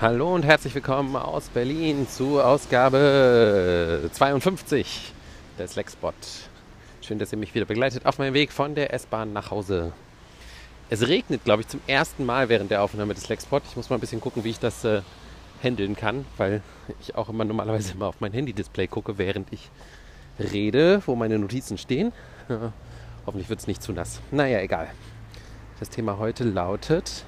Hallo und herzlich willkommen aus Berlin zu Ausgabe 52 des Lexbot. Schön, dass ihr mich wieder begleitet auf meinem Weg von der S-Bahn nach Hause. Es regnet, glaube ich, zum ersten Mal während der Aufnahme des Lexbot. Ich muss mal ein bisschen gucken, wie ich das äh, handeln kann, weil ich auch immer normalerweise immer auf mein Handy-Display gucke, während ich rede, wo meine Notizen stehen. Ja, hoffentlich wird es nicht zu nass. Naja, egal. Das Thema heute lautet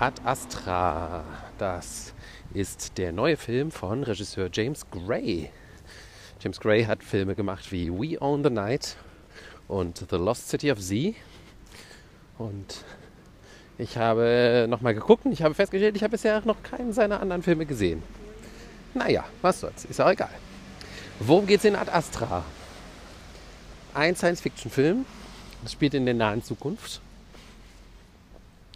Ad Astra. Das ist der neue Film von Regisseur James Gray. James Gray hat Filme gemacht wie We Own the Night und The Lost City of Z. Und ich habe nochmal geguckt und ich habe festgestellt, ich habe bisher noch keinen seiner anderen Filme gesehen. Naja, was soll's, ist auch egal. Worum geht's in Ad Astra? Ein Science-Fiction-Film. Das spielt in der nahen Zukunft.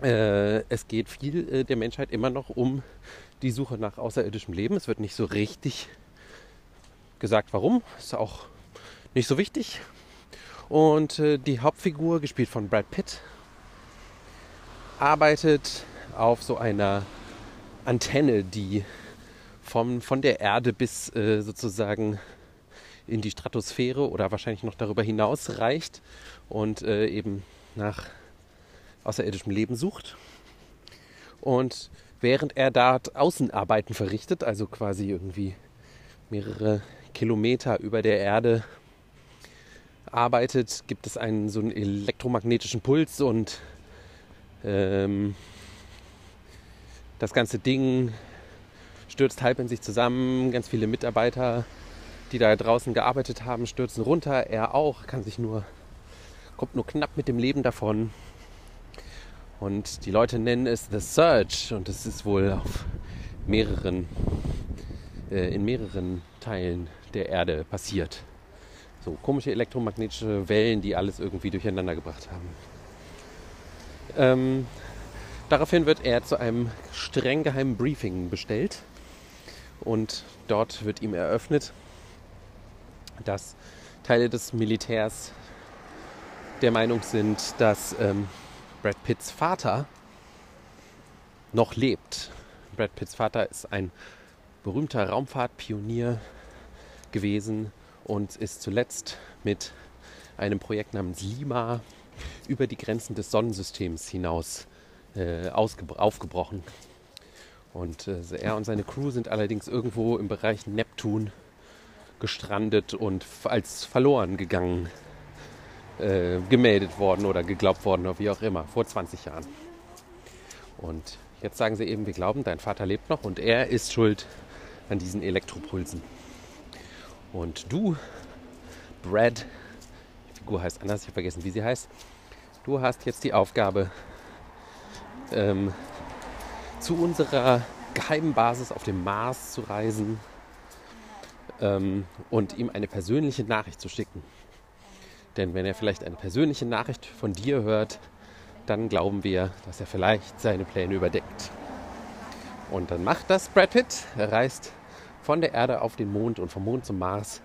Äh, es geht viel äh, der Menschheit immer noch um die Suche nach außerirdischem Leben. Es wird nicht so richtig gesagt, warum. Ist auch nicht so wichtig. Und äh, die Hauptfigur, gespielt von Brad Pitt, arbeitet auf so einer Antenne, die vom, von der Erde bis äh, sozusagen in die Stratosphäre oder wahrscheinlich noch darüber hinaus reicht und äh, eben nach außerirdischem Leben sucht. Und während er dort Außenarbeiten verrichtet, also quasi irgendwie mehrere Kilometer über der Erde arbeitet, gibt es einen so einen elektromagnetischen Puls und ähm, das ganze Ding stürzt halb in sich zusammen. Ganz viele Mitarbeiter, die da draußen gearbeitet haben, stürzen runter. Er auch, kann sich nur, kommt nur knapp mit dem Leben davon. Und die Leute nennen es The Surge und es ist wohl auf mehreren, äh, in mehreren Teilen der Erde passiert. So komische elektromagnetische Wellen, die alles irgendwie durcheinander gebracht haben. Ähm, daraufhin wird er zu einem streng geheimen Briefing bestellt und dort wird ihm eröffnet, dass Teile des Militärs der Meinung sind, dass ähm, Brad Pitts Vater noch lebt. Brad Pitts Vater ist ein berühmter Raumfahrtpionier gewesen und ist zuletzt mit einem Projekt namens Lima über die Grenzen des Sonnensystems hinaus äh, aufgebrochen. Und äh, er und seine Crew sind allerdings irgendwo im Bereich Neptun gestrandet und als verloren gegangen äh, gemeldet worden oder geglaubt worden oder wie auch immer, vor 20 Jahren. Und jetzt sagen sie eben, wir glauben, dein Vater lebt noch und er ist schuld an diesen Elektropulsen. Und du, Brad, die Figur heißt anders, ich habe vergessen, wie sie heißt, du hast jetzt die Aufgabe, ähm, zu unserer geheimen Basis auf dem Mars zu reisen ähm, und ihm eine persönliche Nachricht zu schicken. Denn wenn er vielleicht eine persönliche Nachricht von dir hört, dann glauben wir, dass er vielleicht seine Pläne überdeckt. Und dann macht das Brad Pitt. Er reist von der Erde auf den Mond und vom Mond zum Mars,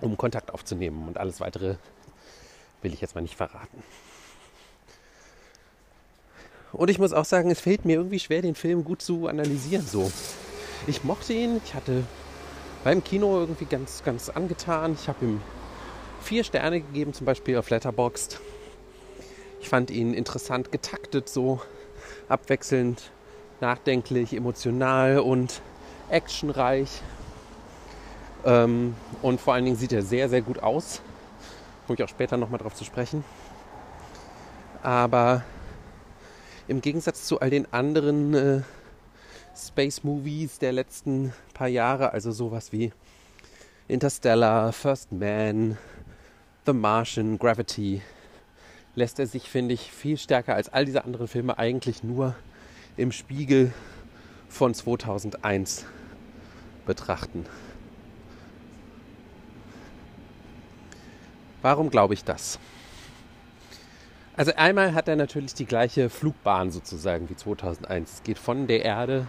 um Kontakt aufzunehmen. Und alles weitere will ich jetzt mal nicht verraten. Und ich muss auch sagen, es fällt mir irgendwie schwer, den Film gut zu analysieren. So, ich mochte ihn. Ich hatte beim Kino irgendwie ganz, ganz angetan. Ich habe ihm vier Sterne gegeben, zum Beispiel auf Letterboxd. Ich fand ihn interessant getaktet, so abwechselnd, nachdenklich, emotional und actionreich. Ähm, und vor allen Dingen sieht er sehr, sehr gut aus. Komme ich auch später nochmal drauf zu sprechen. Aber im Gegensatz zu all den anderen äh, Space-Movies der letzten paar Jahre, also sowas wie Interstellar, First Man, The Martian, Gravity, lässt er sich, finde ich, viel stärker als all diese anderen Filme eigentlich nur im Spiegel von 2001 betrachten. Warum glaube ich das? Also einmal hat er natürlich die gleiche Flugbahn sozusagen wie 2001. Es geht von der Erde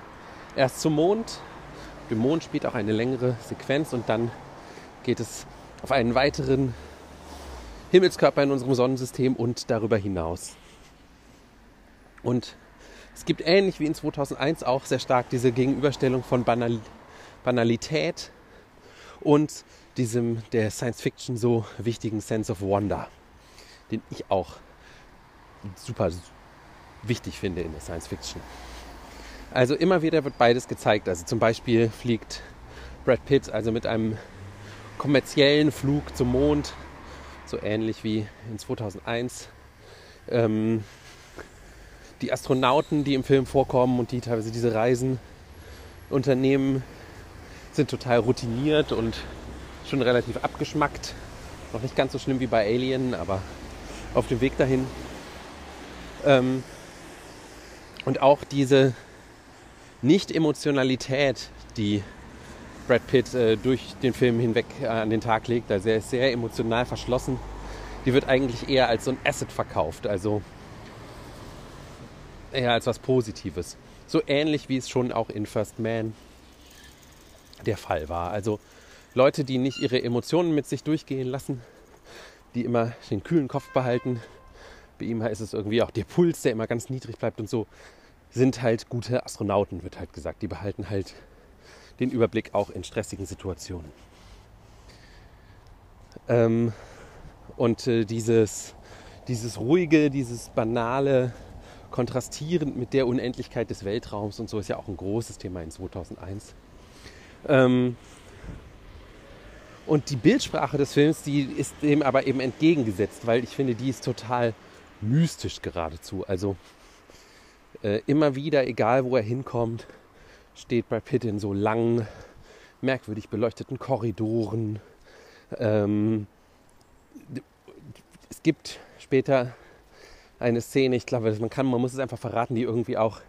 erst zum Mond. Dem Mond spielt auch eine längere Sequenz und dann geht es auf einen weiteren Himmelskörper in unserem Sonnensystem und darüber hinaus. Und Es gibt ähnlich wie in 2001 auch sehr stark diese Gegenüberstellung von Banal Banalität und diesem der Science Fiction so wichtigen Sense of Wonder, den ich auch super wichtig finde in der Science Fiction. Also immer wieder wird beides gezeigt. Also zum Beispiel fliegt Brad Pitt also mit einem kommerziellen Flug zum Mond, so ähnlich wie in 2001. Ähm, die Astronauten, die im Film vorkommen und die teilweise diese Reisen unternehmen, sind total routiniert und schon relativ abgeschmackt. Noch nicht ganz so schlimm wie bei Alien, aber auf dem Weg dahin. Ähm, und auch diese Nicht-Emotionalität, die Brad Pitt äh, durch den Film hinweg äh, an den Tag legt, also er ist sehr emotional verschlossen, die wird eigentlich eher als so ein Asset verkauft, also eher als was Positives. So ähnlich wie es schon auch in First Man der Fall war. Also Leute, die nicht ihre Emotionen mit sich durchgehen lassen, die immer den kühlen Kopf behalten. Bei ihm ist es irgendwie auch der Puls, der immer ganz niedrig bleibt und so, sind halt gute Astronauten, wird halt gesagt. Die behalten halt den Überblick auch in stressigen Situationen. Ähm, und äh, dieses, dieses ruhige, dieses banale, kontrastierend mit der Unendlichkeit des Weltraums und so ist ja auch ein großes Thema in 2001. Ähm, und die Bildsprache des Films, die ist dem aber eben entgegengesetzt, weil ich finde, die ist total mystisch geradezu. Also äh, immer wieder, egal wo er hinkommt, steht Brad Pitt in so langen, merkwürdig beleuchteten Korridoren. Ähm, es gibt später eine Szene, ich glaube, man kann, man muss es einfach verraten, die irgendwie auch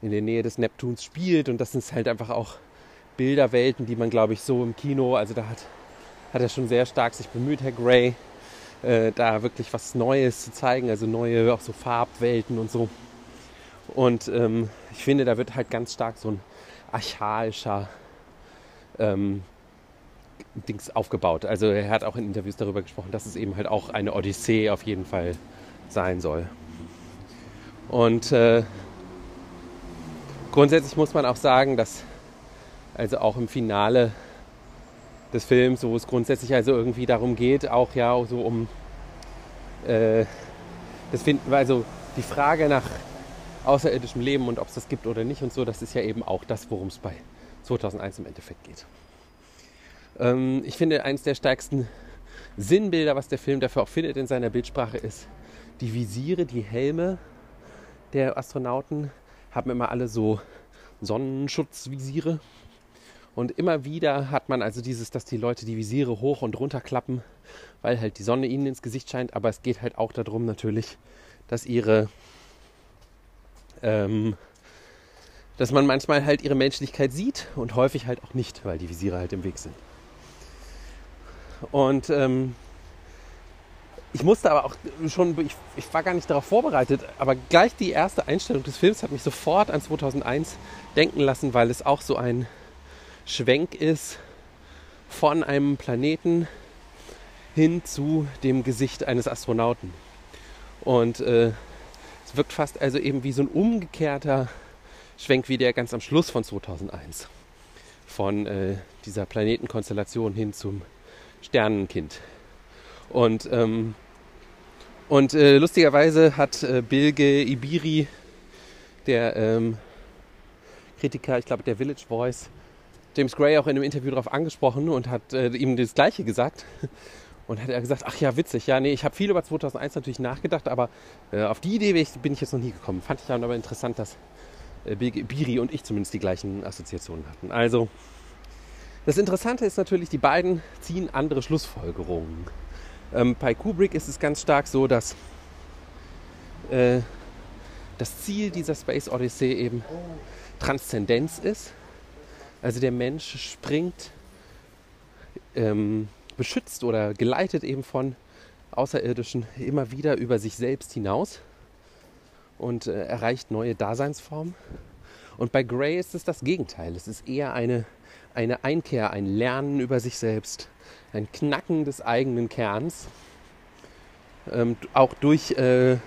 in der Nähe des Neptuns spielt und das sind halt einfach auch Bilderwelten, die man, glaube ich, so im Kino, also da hat, hat er schon sehr stark sich bemüht, Herr Gray, äh, da wirklich was Neues zu zeigen, also neue, auch so Farbwelten und so. Und ähm, ich finde, da wird halt ganz stark so ein archaischer ähm, Dings aufgebaut. Also er hat auch in Interviews darüber gesprochen, dass es eben halt auch eine Odyssee auf jeden Fall sein soll. Und äh, grundsätzlich muss man auch sagen, dass also auch im Finale des Films, wo es grundsätzlich also irgendwie darum geht, auch ja so um äh, das finden also die Frage nach außerirdischem Leben und ob es das gibt oder nicht und so, das ist ja eben auch das, worum es bei 2001 im Endeffekt geht. Ähm, ich finde, eines der stärksten Sinnbilder, was der Film dafür auch findet in seiner Bildsprache, ist die Visiere, die Helme der Astronauten haben immer alle so Sonnenschutzvisiere. Und immer wieder hat man also dieses, dass die Leute die Visiere hoch und runter klappen, weil halt die Sonne ihnen ins Gesicht scheint. Aber es geht halt auch darum natürlich, dass ihre ähm, dass man manchmal halt ihre Menschlichkeit sieht und häufig halt auch nicht, weil die Visiere halt im Weg sind. Und ähm, ich musste aber auch schon, ich, ich, war gar nicht darauf vorbereitet, aber gleich die erste Einstellung des Films hat mich sofort an 2001 denken lassen, weil es auch so ein Schwenk ist von einem Planeten hin zu dem Gesicht eines Astronauten. Und äh, wirkt fast also eben wie so ein umgekehrter Schwenk wie der ganz am Schluss von 2001. Von äh, dieser Planetenkonstellation hin zum Sternenkind. Und, ähm, und äh, lustigerweise hat äh, Bilge Ibiri, der ähm, Kritiker, ich glaube der Village Voice, James Gray auch in einem Interview darauf angesprochen und hat äh, ihm das Gleiche gesagt. Und hat er gesagt, ach ja, witzig, ja, nee, ich habe viel über 2001 natürlich nachgedacht, aber äh, auf die Idee bin ich jetzt noch nie gekommen. Fand ich dann aber interessant, dass äh, Biri und ich zumindest die gleichen Assoziationen hatten. Also, das Interessante ist natürlich, die beiden ziehen andere Schlussfolgerungen. Ähm, bei Kubrick ist es ganz stark so, dass äh, das Ziel dieser Space Odyssey eben Transzendenz ist. Also der Mensch springt ähm, beschützt oder geleitet eben von Außerirdischen immer wieder über sich selbst hinaus und äh, erreicht neue Daseinsformen. Und bei Gray ist es das Gegenteil. Es ist eher eine, eine Einkehr, ein Lernen über sich selbst, ein Knacken des eigenen Kerns, ähm, auch durch äh,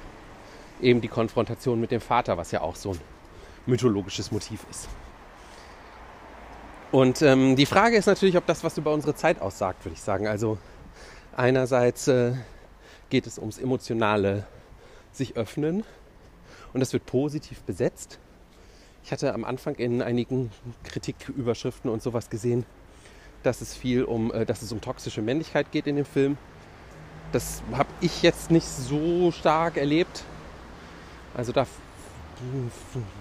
eben die Konfrontation mit dem Vater, was ja auch so ein mythologisches Motiv ist. Und ähm, die Frage ist natürlich, ob das was über unsere Zeit aussagt, würde ich sagen. Also einerseits äh, geht es ums emotionale sich öffnen und das wird positiv besetzt. Ich hatte am Anfang in einigen Kritiküberschriften und sowas gesehen, dass es viel um, äh, dass es um toxische Männlichkeit geht in dem Film. Das habe ich jetzt nicht so stark erlebt. Also da,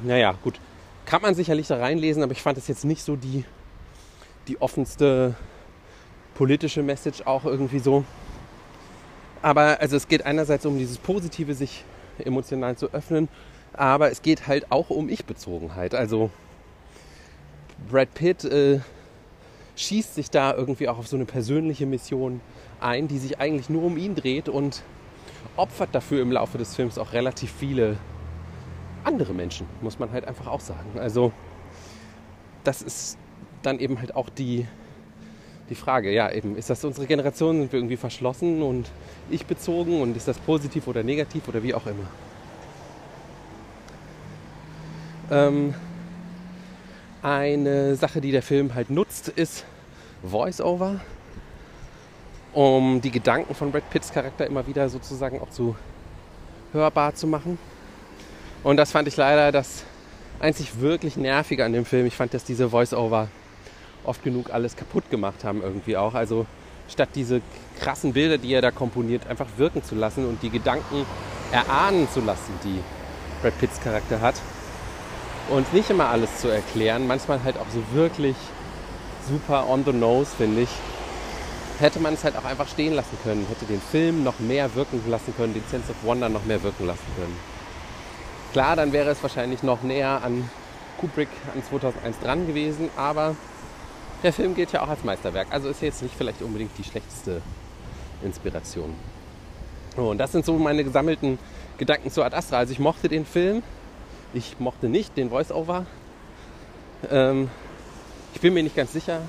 naja, gut, kann man sicherlich da reinlesen, aber ich fand es jetzt nicht so die, die offenste politische Message auch irgendwie so. Aber also es geht einerseits um dieses Positive, sich emotional zu öffnen, aber es geht halt auch um Ich-Bezogenheit. Also Brad Pitt äh, schießt sich da irgendwie auch auf so eine persönliche Mission ein, die sich eigentlich nur um ihn dreht und opfert dafür im Laufe des Films auch relativ viele andere Menschen, muss man halt einfach auch sagen. Also das ist dann eben halt auch die, die Frage, ja, eben, ist das unsere Generation, sind wir irgendwie verschlossen und ich bezogen und ist das positiv oder negativ oder wie auch immer. Ähm, eine Sache, die der Film halt nutzt, ist Voice-Over, um die Gedanken von Brad Pitts Charakter immer wieder sozusagen auch zu hörbar zu machen. Und das fand ich leider das einzig wirklich Nervige an dem Film. Ich fand, dass diese Voice-Over oft genug alles kaputt gemacht haben irgendwie auch. Also statt diese krassen Bilder, die er da komponiert, einfach wirken zu lassen und die Gedanken erahnen zu lassen, die Brad Pitts Charakter hat. Und nicht immer alles zu erklären, manchmal halt auch so wirklich super on the nose, finde ich. Hätte man es halt auch einfach stehen lassen können, hätte den Film noch mehr wirken lassen können, den Sense of Wonder noch mehr wirken lassen können. Klar, dann wäre es wahrscheinlich noch näher an Kubrick an 2001 dran gewesen, aber der Film gilt ja auch als Meisterwerk. Also ist jetzt nicht vielleicht unbedingt die schlechteste Inspiration. und das sind so meine gesammelten Gedanken zu Ad Astra. Also ich mochte den Film, ich mochte nicht den Voice-Over. Ähm, ich bin mir nicht ganz sicher,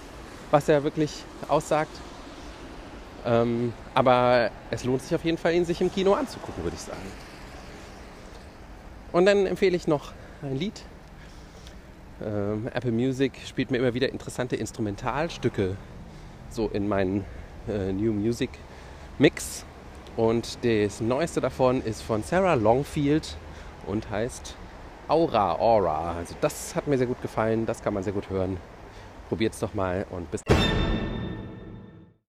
was er wirklich aussagt. Ähm, aber es lohnt sich auf jeden Fall, ihn sich im Kino anzugucken, würde ich sagen. Und dann empfehle ich noch ein Lied, ähm, Apple Music spielt mir immer wieder interessante Instrumentalstücke so in meinen äh, New Music Mix. Und das neueste davon ist von Sarah Longfield und heißt Aura Aura. Also das hat mir sehr gut gefallen, das kann man sehr gut hören. Probiert es doch mal und bis dann.